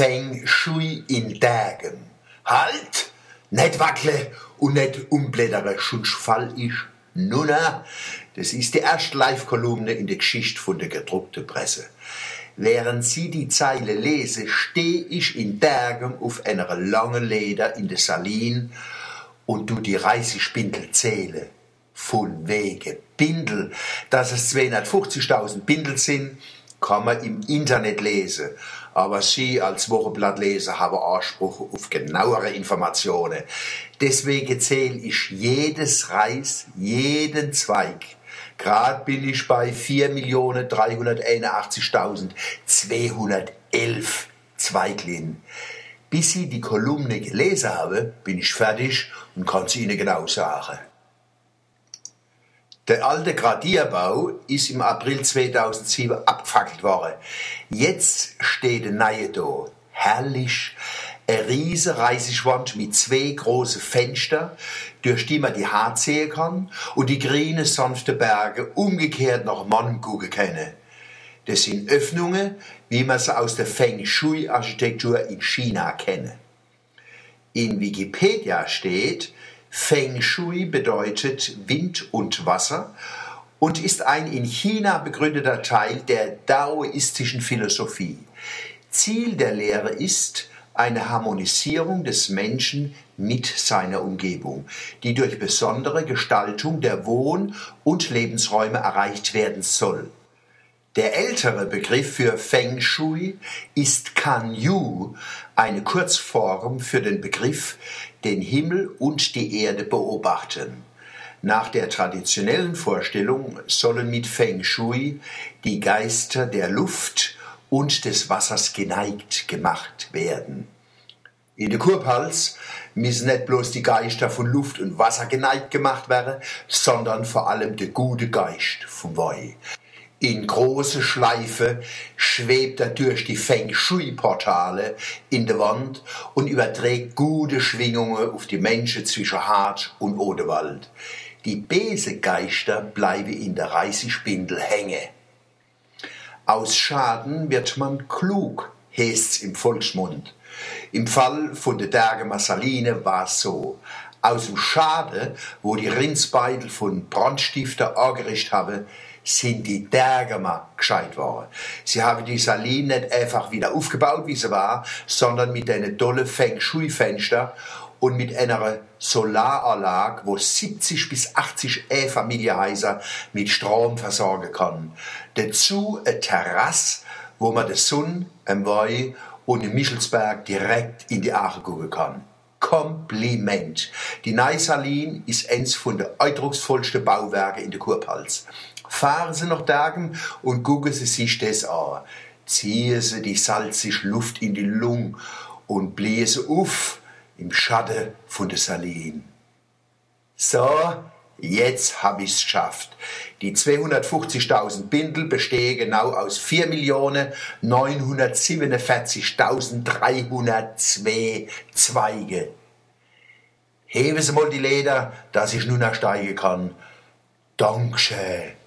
Feng Shui in Dagen. Halt! Nicht wackle und nicht umblättere, schon fall ich. Nun, das ist die erste Live-Kolumne in der Geschichte von der gedruckten Presse. Während Sie die Zeile lese, stehe ich in Bergen auf einer langen Leder in der Salin und du die 30 Bindel zähle. Von wegen Bindel, dass es 250.000 Bindel sind, kann man im Internet lesen. Aber Sie als Wochenblattleser haben Anspruch auf genauere Informationen. Deswegen zähle ich jedes Reis, jeden Zweig. Gerade bin ich bei 4.381.211 Zweiglin. Bis ich die Kolumne gelesen habe, bin ich fertig und kann es Ihnen genau sagen. Der alte Gradierbau ist im April 2007 abgefackelt worden. Jetzt steht der neue da. Herrlich. Eine riesige Reisigwand mit zwei großen Fenstern, durch die man die Haare sehen kann und die grünen, sanften Berge umgekehrt nach Mann gucken können. Das sind Öffnungen, wie man sie aus der Feng Shui-Architektur in China kennt. In Wikipedia steht, Feng Shui bedeutet Wind und Wasser und ist ein in China begründeter Teil der daoistischen Philosophie. Ziel der Lehre ist, eine Harmonisierung des Menschen mit seiner Umgebung, die durch besondere Gestaltung der Wohn- und Lebensräume erreicht werden soll. Der ältere Begriff für Feng Shui ist Kan Yu, eine Kurzform für den Begriff den Himmel und die Erde beobachten. Nach der traditionellen Vorstellung sollen mit Feng Shui die Geister der Luft und des Wassers geneigt gemacht werden. In der Kurpals müssen nicht bloß die Geister von Luft und Wasser geneigt gemacht werden, sondern vor allem der gute Geist vom Wei. In große Schleife schwebt er durch die Feng Shui-Portale in der Wand und überträgt gute Schwingungen auf die Menschen zwischen Hart und Odewald. Die Besegeister bleiben in der Reisespindel hängen. Aus Schaden wird man klug, heißt's im Volksmund. Im Fall von der Derge Saline war's so. Aus dem Schade, wo die Rindsbeitel von Brandstifter angerichtet haben, sind die Dergemer gescheit worden. Sie haben die Saline nicht einfach wieder aufgebaut, wie sie war, sondern mit einer tolle Feng Shui-Fenster und mit einer Solaranlage, wo 70 bis 80 E-Familienhäuser mit Strom versorgen kann. Dazu eine Terrasse, wo man den Sonne, im Wei und im Michelsberg direkt in die Aachen gucken kann. Kompliment. Die Neisalin ist eins von der eindrucksvollsten Bauwerke in der Kurpals. Fahren Sie nach Dagen und gucken Sie sich das an. Ziehen Sie die salzige Luft in die Lung und bläsen auf im Schatten von der Salin. So, jetzt hab ich's geschafft. Die 250.000 Bindel bestehen genau aus 4.947.302 Zweige. Heben Sie mal die Leder, dass ich nun ersteigen kann. Dankeschön.